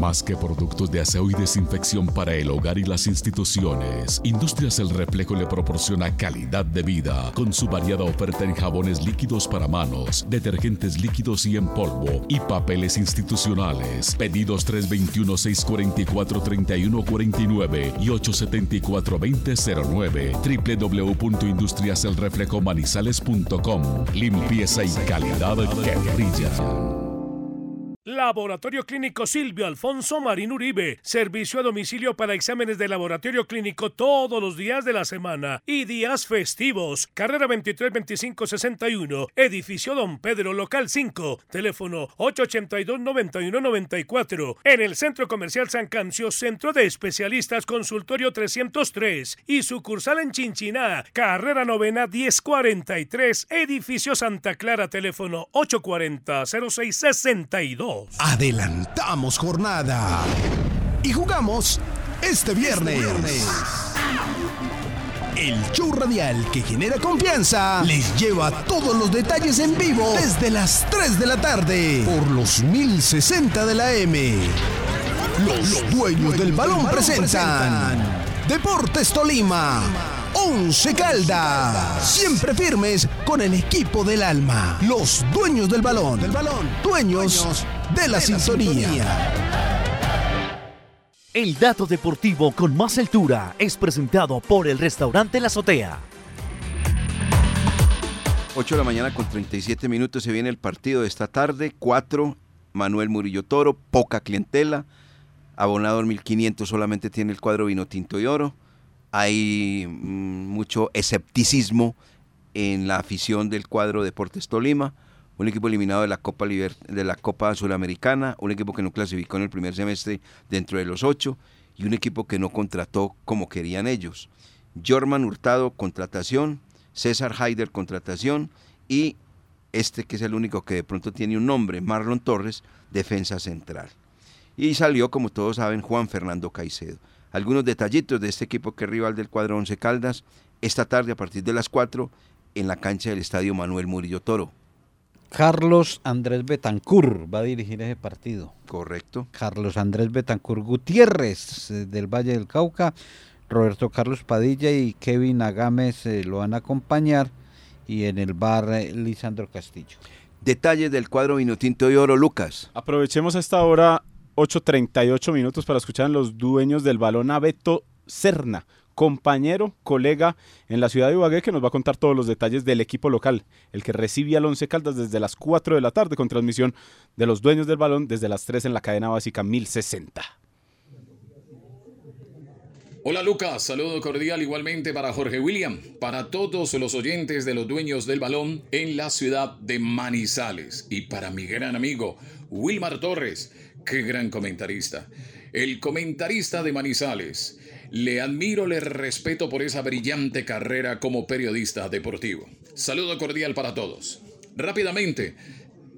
Más que productos de aseo y desinfección para el hogar y las instituciones, Industrias El Reflejo le proporciona calidad de vida con su variada oferta en jabones líquidos para manos, detergentes líquidos y en polvo y papeles institucionales. Pedidos 321-644-3149 y 874-2009 www.industriaselreflejomanizales.com Limpieza y calidad que. Laboratorio Clínico Silvio Alfonso Marín Uribe. Servicio a domicilio para exámenes de laboratorio clínico todos los días de la semana y días festivos. Carrera 23 25 61. Edificio Don Pedro Local 5. Teléfono 882 91 94. En el Centro Comercial San Cancio, Centro de Especialistas Consultorio 303 y sucursal en Chinchiná. Carrera Novena 1043. Edificio Santa Clara. Teléfono 840 0662. Adelantamos jornada y jugamos este viernes. El show radial que genera confianza les lleva todos los detalles en vivo desde las 3 de la tarde por los 1060 de la M. Los, dueños del balón presentan Deportes Tolima. Once Caldas. Siempre firmes con el equipo del alma. Los dueños del balón. Del balón. Dueños, de la, sintonía. El dato deportivo con más altura es presentado por el restaurante La Azotea. 8 de la mañana con 37 minutos se viene el partido de esta tarde. 4, Manuel Murillo Toro, poca clientela. Abonado 1500 solamente tiene el cuadro vino tinto y oro. Hay mm, mucho escepticismo en la afición del cuadro Deportes Tolima. Un equipo eliminado de la Copa Liber de la Copa Sudamericana, un equipo que no clasificó en el primer semestre dentro de los ocho y un equipo que no contrató como querían ellos. Jorman Hurtado, contratación, César Haider, contratación y este que es el único que de pronto tiene un nombre, Marlon Torres, defensa central. Y salió, como todos saben, Juan Fernando Caicedo. Algunos detallitos de este equipo que es rival del cuadro Once Caldas, esta tarde a partir de las 4 en la cancha del Estadio Manuel Murillo Toro. Carlos Andrés Betancur va a dirigir ese partido. Correcto. Carlos Andrés Betancur Gutiérrez eh, del Valle del Cauca, Roberto Carlos Padilla y Kevin Agames eh, lo van a acompañar y en el bar eh, Lisandro Castillo. Detalles del cuadro Vinotinto de Oro, Lucas. Aprovechemos esta hora 8.38 minutos para escuchar a los dueños del balón a Beto Serna, compañero, colega en la ciudad de Ibagué, que nos va a contar todos los detalles del equipo local, el que recibe al Once Caldas desde las 4 de la tarde con transmisión de los dueños del balón desde las 3 en la cadena básica 1060. Hola Lucas, saludo cordial igualmente para Jorge William, para todos los oyentes de los dueños del balón en la ciudad de Manizales y para mi gran amigo Wilmar Torres, qué gran comentarista, el comentarista de Manizales. Le admiro, le respeto por esa brillante carrera como periodista deportivo. Saludo cordial para todos. Rápidamente,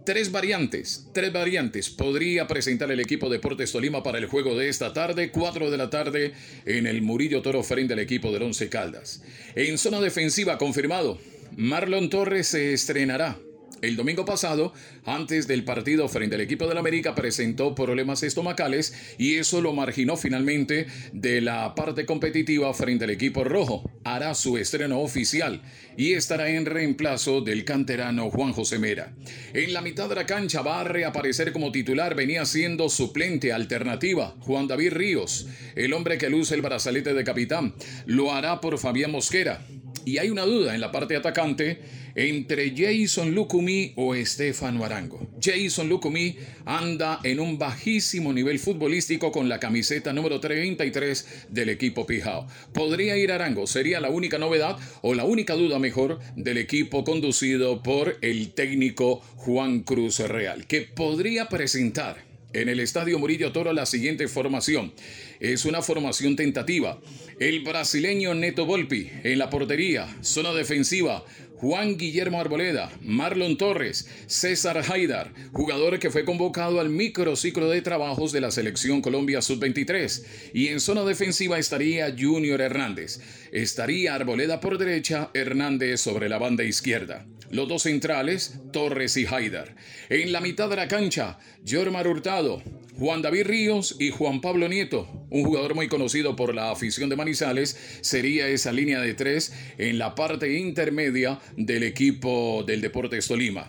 Tres variantes, tres variantes podría presentar el equipo Deportes Tolima para el juego de esta tarde, 4 de la tarde, en el Murillo Toro frente al equipo del Once Caldas. En zona defensiva confirmado, Marlon Torres se estrenará el domingo pasado, antes del partido frente al equipo del América, presentó problemas estomacales y eso lo marginó finalmente de la parte competitiva frente al equipo rojo. Hará su estreno oficial y estará en reemplazo del canterano Juan José Mera. En la mitad de la cancha va a reaparecer como titular, venía siendo suplente alternativa Juan David Ríos, el hombre que luce el brazalete de capitán. Lo hará por Fabián Mosquera. Y hay una duda en la parte atacante entre Jason Lucumi o Estefano Arango. Jason Lucumi anda en un bajísimo nivel futbolístico con la camiseta número 33 del equipo Pijao. ¿Podría ir Arango? ¿Sería la única novedad o la única duda mejor del equipo conducido por el técnico Juan Cruz Real? Que podría presentar en el Estadio Murillo Toro la siguiente formación. Es una formación tentativa. El brasileño Neto Volpi en la portería, zona defensiva. Juan Guillermo Arboleda, Marlon Torres, César Haidar, jugador que fue convocado al microciclo de trabajos de la selección Colombia Sub-23. Y en zona defensiva estaría Junior Hernández. Estaría Arboleda por derecha, Hernández sobre la banda izquierda. Los dos centrales, Torres y Haidar. En la mitad de la cancha, Jormar Hurtado, Juan David Ríos y Juan Pablo Nieto, un jugador muy conocido por la afición de Manizales, sería esa línea de tres en la parte intermedia del equipo del Deportes Tolima.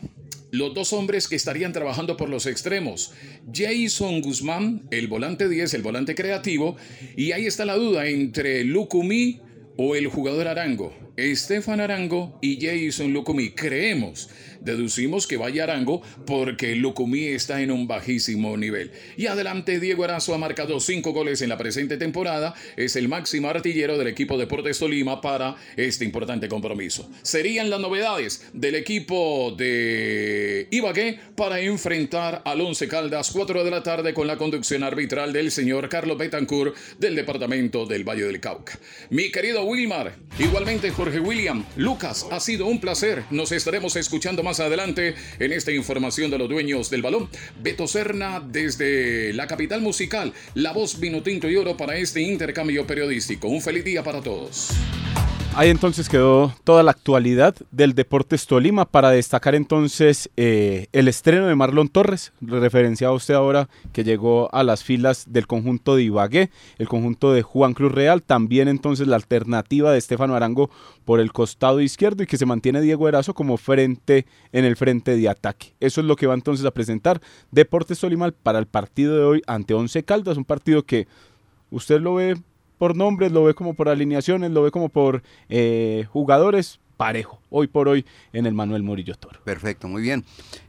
Los dos hombres que estarían trabajando por los extremos, Jason Guzmán, el volante 10, el volante creativo, y ahí está la duda entre Lucumí o el jugador Arango. Estefan Arango y Jason Lucumí. Creemos Deducimos que vaya Arango porque Lucumí está en un bajísimo nivel. Y adelante, Diego Arazo ha marcado cinco goles en la presente temporada. Es el máximo artillero del equipo Deportes Tolima para este importante compromiso. Serían las novedades del equipo de Ibagué para enfrentar al Once Caldas 4 de la tarde con la conducción arbitral del señor Carlos Betancourt del departamento del Valle del Cauca. Mi querido Wilmar, igualmente Jorge William, Lucas, ha sido un placer. Nos estaremos escuchando más adelante en esta información de los dueños del balón. Beto Serna desde la capital musical, la voz vino tinto y oro para este intercambio periodístico. Un feliz día para todos. Ahí entonces quedó toda la actualidad del Deportes Tolima para destacar entonces eh, el estreno de Marlon Torres, referenciado usted ahora que llegó a las filas del conjunto de Ibagué, el conjunto de Juan Cruz Real, también entonces la alternativa de Estefano Arango por el costado izquierdo y que se mantiene Diego Erazo como frente en el frente de ataque. Eso es lo que va entonces a presentar Deportes Tolima para el partido de hoy ante Once Caldas, un partido que usted lo ve por nombres, lo ve como por alineaciones, lo ve como por eh, jugadores, parejo, hoy por hoy en el Manuel Murillo Toro. Perfecto, muy bien.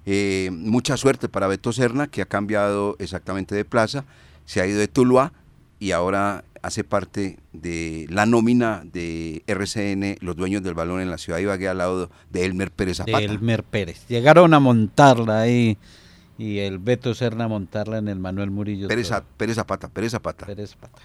Eh, mucha suerte para Beto Serna, que ha cambiado exactamente de plaza, se ha ido de Tuluá y ahora hace parte de la nómina de RCN, los dueños del balón en la ciudad de Ibagué, al lado de Elmer Pérez Zapata. De Elmer Pérez. Llegaron a montarla ahí y el Beto Serna a montarla en el Manuel Murillo. Pérez, Pérez Zapata, Pérez Zapata. Pérez Zapata.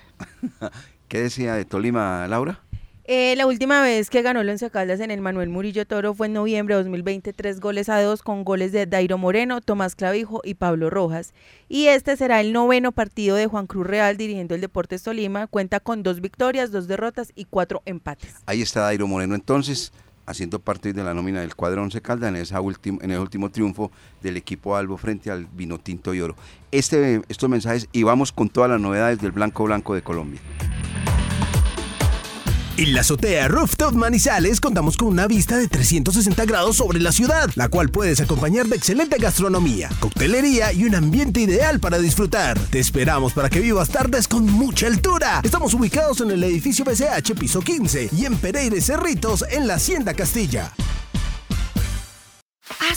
[laughs] ¿Qué decía de Tolima, Laura? Eh, la última vez que ganó el Once Caldas en el Manuel Murillo Toro fue en noviembre de 2020, tres goles a dos con goles de Dairo Moreno, Tomás Clavijo y Pablo Rojas. Y este será el noveno partido de Juan Cruz Real dirigiendo el Deportes Tolima. Cuenta con dos victorias, dos derrotas y cuatro empates. Ahí está Dairo Moreno entonces, haciendo parte de la nómina del cuadro Once Caldas en, esa en el último triunfo del equipo Albo frente al Vinotinto y Oro. Este, estos mensajes y vamos con todas las novedades del Blanco Blanco de Colombia. En la azotea Rooftop Manizales contamos con una vista de 360 grados sobre la ciudad, la cual puedes acompañar de excelente gastronomía, coctelería y un ambiente ideal para disfrutar. Te esperamos para que vivas tardes con mucha altura. Estamos ubicados en el edificio BCH piso 15 y en Pereira Cerritos en la Hacienda Castilla.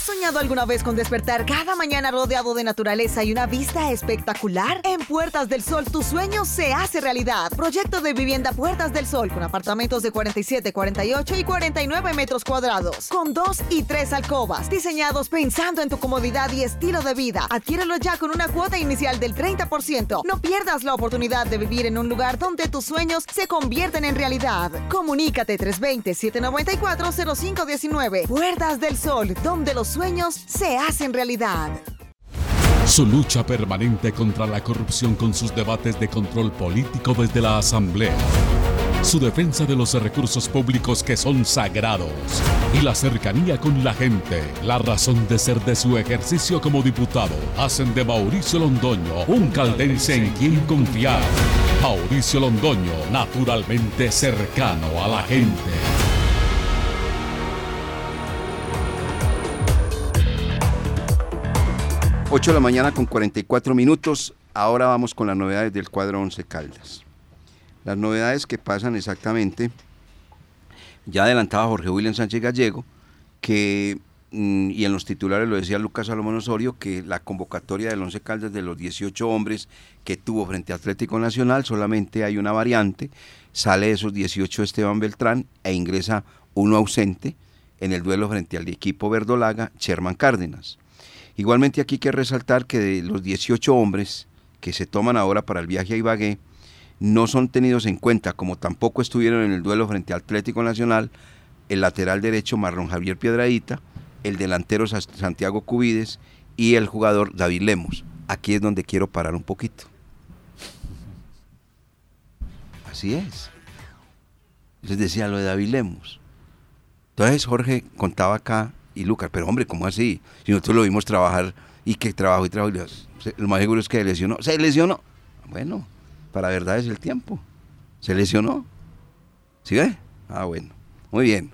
¿Has soñado alguna vez con despertar cada mañana rodeado de naturaleza y una vista espectacular? En Puertas del Sol tu sueño se hace realidad. Proyecto de vivienda Puertas del Sol con apartamentos de 47, 48 y 49 metros cuadrados, con dos y tres alcobas, diseñados pensando en tu comodidad y estilo de vida. Adquiérelo ya con una cuota inicial del 30%. No pierdas la oportunidad de vivir en un lugar donde tus sueños se convierten en realidad. Comunícate 320-794-0519. Puertas del Sol, donde los sueños se hacen realidad. Su lucha permanente contra la corrupción con sus debates de control político desde la Asamblea. Su defensa de los recursos públicos que son sagrados. Y la cercanía con la gente, la razón de ser de su ejercicio como diputado, hacen de Mauricio Londoño un caldense en quien confiar. Mauricio Londoño, naturalmente cercano a la gente. 8 de la mañana con 44 minutos. Ahora vamos con las novedades del cuadro 11 Caldas. Las novedades que pasan exactamente, ya adelantaba Jorge William Sánchez Gallego, que, mm, y en los titulares lo decía Lucas Salomón Osorio, que la convocatoria del 11 Caldas de los 18 hombres que tuvo frente a Atlético Nacional, solamente hay una variante, sale de esos 18 Esteban Beltrán e ingresa uno ausente en el duelo frente al equipo verdolaga, Sherman Cárdenas. Igualmente aquí hay que resaltar que de los 18 hombres que se toman ahora para el viaje a Ibagué, no son tenidos en cuenta, como tampoco estuvieron en el duelo frente al Atlético Nacional, el lateral derecho Marlon Javier Piedradita, el delantero Sa- Santiago Cubides y el jugador David Lemos. Aquí es donde quiero parar un poquito. Así es. Les decía lo de David Lemos. Entonces Jorge contaba acá y Lucas, pero hombre, ¿cómo así? Si nosotros lo vimos trabajar y que trabajó y trabajó, lo más seguro es que se lesionó. Se lesionó. Bueno, para verdad es el tiempo. Se lesionó. ¿Sí ve? Ah, bueno. Muy bien.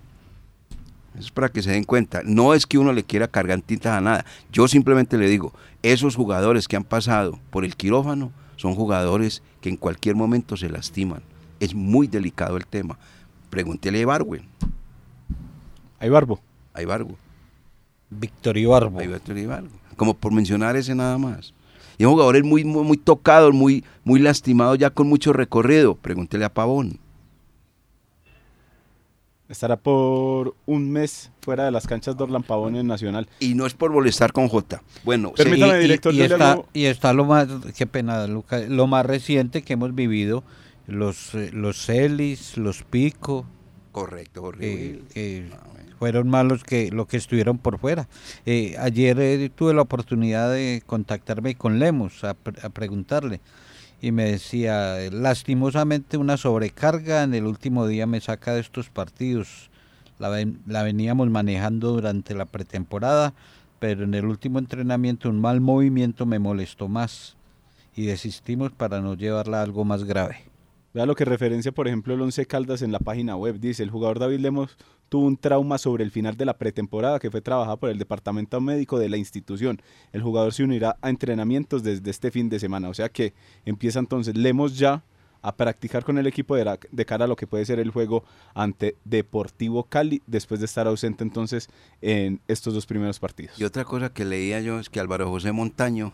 Eso es para que se den cuenta. No es que uno le quiera cargar tintas a nada. Yo simplemente le digo, esos jugadores que han pasado por el quirófano son jugadores que en cualquier momento se lastiman. Es muy delicado el tema. Pregúntele a Ibargüen. A Ibarbo. A Ibargo. Víctor Ibarbo. Víctor Ibargo. Como por mencionar ese nada más. Y un jugador muy, muy, muy tocado, muy, muy lastimado ya con mucho recorrido. Pregúntele a Pavón. Estará por un mes fuera de las canchas de Orlan Pavón en Nacional. Y no es por molestar con J. Bueno, Permítame, y, y- director, y le está, y está lo más, qué pena, Luca, lo más reciente que hemos vivido, los, eh, los Celis, los Pico. Correcto, Jorge. eh, fueron malos que lo que estuvieron por fuera. Eh, ayer eh, tuve la oportunidad de contactarme con Lemos a, pre- a preguntarle y me decía, lastimosamente una sobrecarga en el último día me saca de estos partidos. La, la veníamos manejando durante la pretemporada, pero en el último entrenamiento un mal movimiento me molestó más y desistimos para no llevarla a algo más grave. Vea lo que referencia, por ejemplo, el Once Caldas en la página web. Dice, el jugador David Lemos tuvo un trauma sobre el final de la pretemporada que fue trabajada por el departamento médico de la institución. El jugador se unirá a entrenamientos desde este fin de semana. O sea que empieza entonces Lemos ya a practicar con el equipo de, de cara a lo que puede ser el juego ante Deportivo Cali después de estar ausente entonces en estos dos primeros partidos. Y otra cosa que leía yo es que Álvaro José Montaño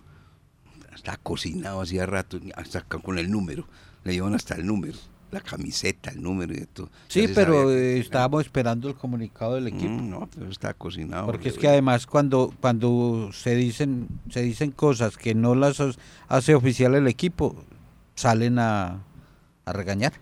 está cocinado hacía rato, hasta con el número. Le llevan hasta el número, la camiseta, el número y todo. Sí, pero sabía eh, estábamos esperando el comunicado del equipo. Mm, no, pero está cocinado. Porque es que además cuando cuando se dicen se dicen cosas que no las hace oficial el equipo, salen a, a regañar.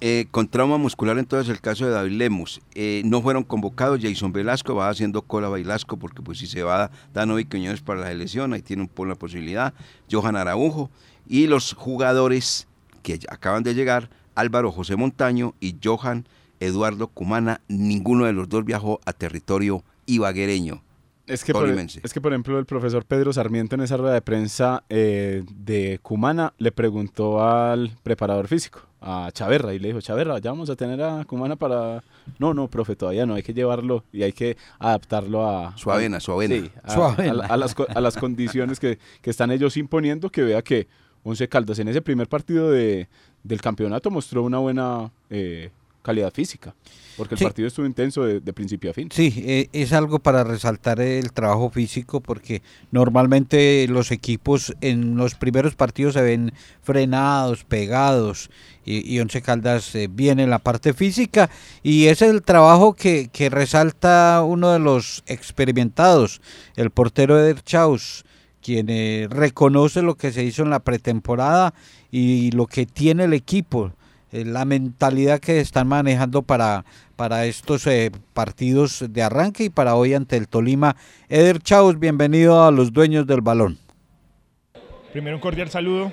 Eh, con trauma muscular, entonces el caso de David Lemos. Eh, no fueron convocados. Jason Velasco va haciendo cola Bailasco porque pues si se va Danovi Quiñones para la selección, ahí tiene un poco la posibilidad. Johan Araujo. Y los jugadores que acaban de llegar, Álvaro José Montaño y Johan Eduardo Cumana. Ninguno de los dos viajó a territorio ibaguereño. Es que, por, tolimense. es que, por ejemplo, el profesor Pedro Sarmiento en esa rueda de prensa eh, de Cumana le preguntó al preparador físico, a Chaverra, y le dijo, Chaverra, ya vamos a tener a Cumana para... No, no, profe, todavía no, hay que llevarlo y hay que adaptarlo a... Suavena, suavena. sí, a, Suavena. a la- a las, a las condiciones que, que están ellos imponiendo, que vea que Once Caldas en ese primer partido de, del campeonato mostró una buena eh, calidad física, porque el Sí. partido estuvo intenso de, de principio a fin. Sí, eh, es algo para resaltar el trabajo físico porque normalmente los equipos en los primeros partidos se ven frenados, pegados y, y Once Caldas eh, viene en la parte física y es el trabajo que, que resalta uno de los experimentados, el portero Eder Chaus, quien eh, reconoce lo que se hizo en la pretemporada y lo que tiene el equipo eh, la mentalidad que están manejando para, para estos eh, partidos de arranque y para hoy ante el Tolima. Eder Chaus, bienvenido a los dueños del balón. Primero un cordial saludo.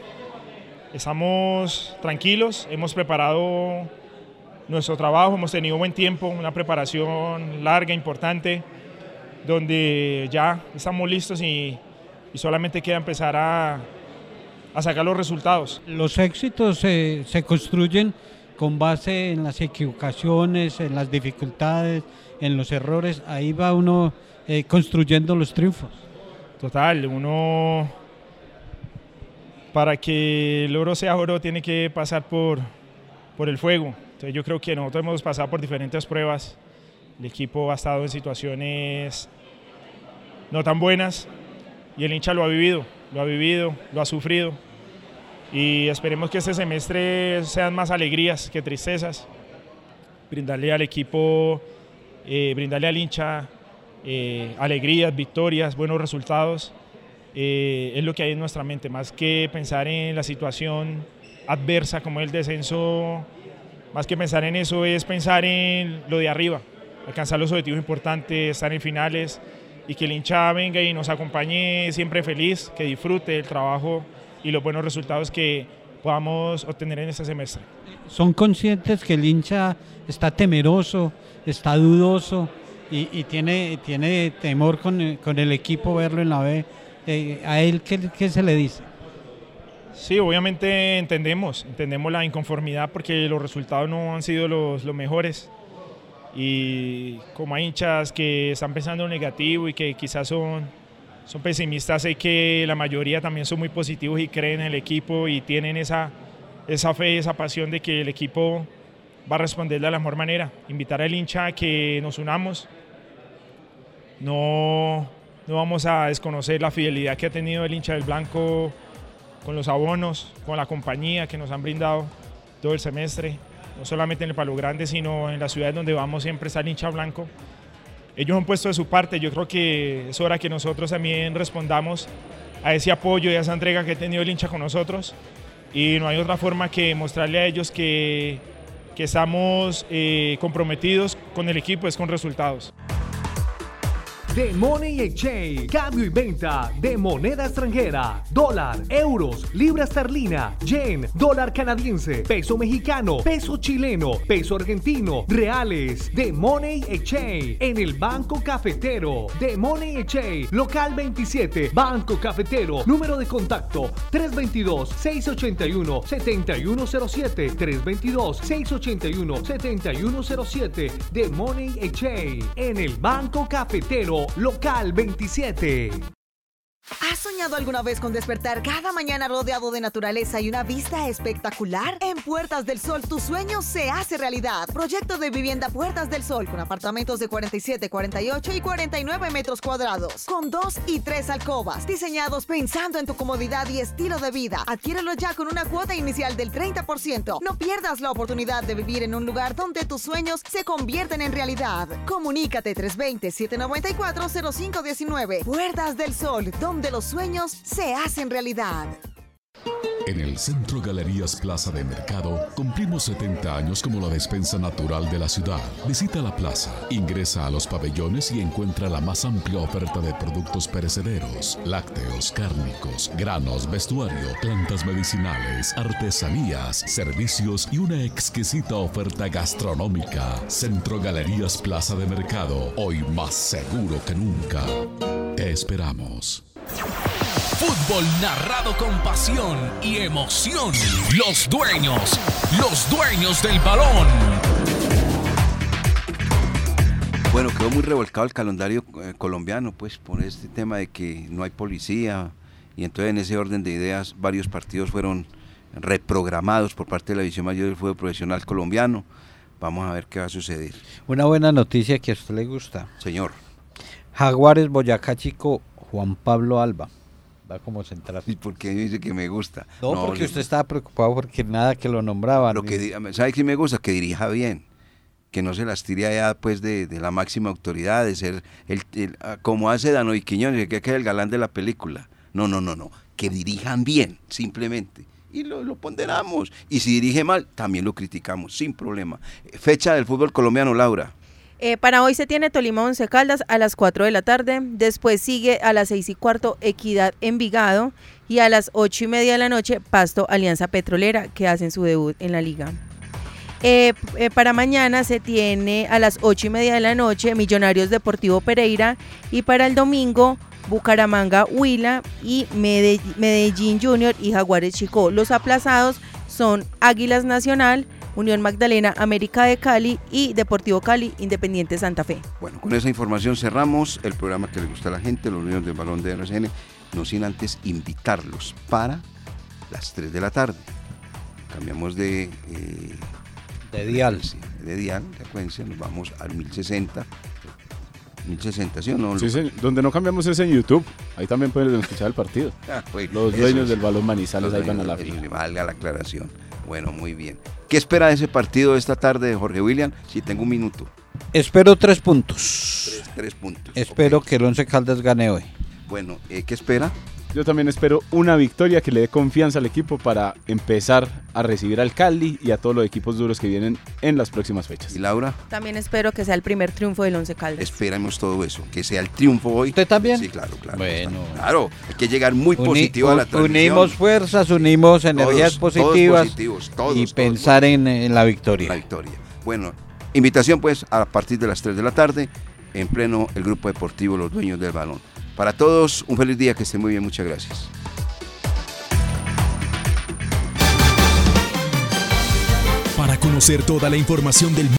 Estamos tranquilos, hemos preparado nuestro trabajo, hemos tenido buen tiempo, una preparación larga, importante, donde ya estamos listos y, y solamente queda empezar a, a sacar los resultados. Los éxitos eh, se construyen con base en las equivocaciones, en las dificultades, en los errores. Ahí va uno eh, construyendo los triunfos. Total, uno para que el oro sea oro tiene que pasar por, por el fuego. Entonces yo creo que nosotros hemos pasado por diferentes pruebas. El equipo ha estado en situaciones no tan buenas y el hincha lo ha vivido, lo ha vivido, lo ha sufrido. Y esperemos que este semestre sean más alegrías que tristezas. Brindarle al equipo, eh, brindarle al hincha eh, alegrías, victorias, buenos resultados. Eh, es lo que hay en nuestra mente, más que pensar en la situación adversa como el descenso, más que pensar en eso es pensar en lo de arriba, alcanzar los objetivos importantes, estar en finales y que el hincha venga y nos acompañe siempre feliz, que disfrute el trabajo y los buenos resultados que podamos obtener en este semestre. ¿Son conscientes que el hincha está temeroso, está dudoso y, tiene, tiene temor con, con, el equipo verlo en la B? Eh, ¿A él qué, qué se le dice? Sí, obviamente entendemos, entendemos la inconformidad porque los resultados no han sido los, los mejores y como hay hinchas que están pensando en negativo y que quizás son, son pesimistas, sé que la mayoría también son muy positivos y creen en el equipo y tienen esa, esa fe, esa pasión de que el equipo va a responder de la mejor manera. Invitar al hincha a que nos unamos. No, no vamos a desconocer la fidelidad que ha tenido el hincha del Blanco con los abonos, con la compañía que nos han brindado todo el semestre no solamente en el Palo Grande, sino en las ciudades donde vamos siempre está el hincha blanco. Ellos han puesto de su parte, yo creo que es hora que nosotros también respondamos a ese apoyo y a esa entrega que ha tenido el hincha con nosotros. Y no hay otra forma que mostrarle a ellos que, que estamos eh, comprometidos con el equipo, es con resultados. The Money Exchange, cambio y venta de moneda extranjera, dólar, euros, libra esterlina, yen, dólar canadiense, peso mexicano, peso chileno, peso argentino, reales, The Money Exchange en el Banco Cafetero, The Money Exchange, local 27, Banco Cafetero, número de contacto 322-681-7107, 322-681-7107, The Money Exchange en el Banco Cafetero Local 27. ¿Has soñado alguna vez con despertar cada mañana rodeado de naturaleza y una vista espectacular? En Puertas del Sol tu sueño se hace realidad. Proyecto de vivienda Puertas del Sol con apartamentos de 47, 48 y 49 metros cuadrados, con dos y tres alcobas, diseñados pensando en tu comodidad y estilo de vida. Adquiérelo ya con una cuota inicial del 30%. No pierdas la oportunidad de vivir en un lugar donde tus sueños se convierten en realidad. Comunícate 320-794-0519. Puertas del Sol, donde donde los sueños se hacen realidad. En el Centro Galerías Plaza de Mercado cumplimos 70 años como la despensa natural de la ciudad. Visita la plaza, ingresa a los pabellones y encuentra la más amplia oferta de productos perecederos, lácteos, cárnicos, granos, vestuario, plantas medicinales, artesanías, servicios y una exquisita oferta gastronómica. Centro Galerías Plaza de Mercado, hoy más seguro que nunca. Te esperamos. Fútbol narrado con pasión y emoción. Los dueños, los dueños del balón. Bueno, quedó muy revolcado el calendario eh, colombiano, pues por este tema de que no hay policía y entonces en ese orden de ideas varios partidos fueron reprogramados por parte de la División Mayor del Fútbol Profesional Colombiano. Vamos a ver qué va a suceder. Una buena noticia que a usted le gusta. Señor. Jaguares Boyacá Chico Juan Pablo Alba. Va como central. ¿Y por qué dice que me gusta? No, porque usted estaba preocupado porque nada que lo nombraba. Lo que, ¿Sabe qué me gusta? Que dirija bien. Que no se las tire allá pues de, la máxima autoridad, de ser el, ah, como hace Dano y Quiñones, que es el galán de la película. No, no, no, no. Que dirijan bien, simplemente y lo, lo, ponderamos. Y si dirige mal, también lo criticamos, sin problema. Fecha del fútbol colombiano, Laura. Eh, para hoy se tiene Tolima Once Caldas a las 4 de la tarde, después sigue a las 6 y cuarto Equidad Envigado y a las 8 y media de la noche Pasto Alianza Petrolera que hacen su debut en la liga. Eh, eh, para mañana se tiene a las 8 y media de la noche Millonarios Deportivo Pereira y para el domingo Bucaramanga Huila y Medellín Junior y Jaguares Chico. Los aplazados son Águilas Nacional, Unión Magdalena, América de Cali y Deportivo Cali, Independiente Santa Fe. Bueno, con esa información cerramos el programa que le gusta a la gente, los niños del balón de RCN, no sin antes invitarlos para las 3 de la tarde. Cambiamos de... Eh, de dial. De dial, de frecuencia, nos vamos al 1060 1060, ¿sí o no? Sí, donde no cambiamos es en YouTube. Ahí también pueden escuchar el partido. Ah, Los dueños del balón Manizales ahí van a la final. Valga la aclaración. Bueno, muy bien. ¿Qué ¿Qué espera de ese partido de esta tarde de Jorge William? Si tengo un minuto. Espero tres puntos. Tres, tres puntos. Espero que el Once Caldas gane hoy. Bueno, eh, ¿qué espera? Yo también espero una victoria que le dé confianza al equipo para empezar a recibir al Cali y a todos los equipos duros que vienen en las próximas fechas. ¿Y Laura? También espero que sea el primer triunfo del Once Caldas. Esperamos todo eso, que sea el triunfo hoy. ¿Usted también? Sí, claro, claro. Bueno. Claro, hay que llegar muy Uni- positivo a la transmisión. Unimos fuerzas, unimos energías Todos, positivas todos positivos, todos, y todos pensar en, en la victoria. La victoria. Bueno, invitación pues a partir de las 3 de la tarde, en pleno el grupo deportivo Los Dueños del Balón. Para todos, un feliz día, que estén muy bien, muchas gracias. Para conocer toda la información del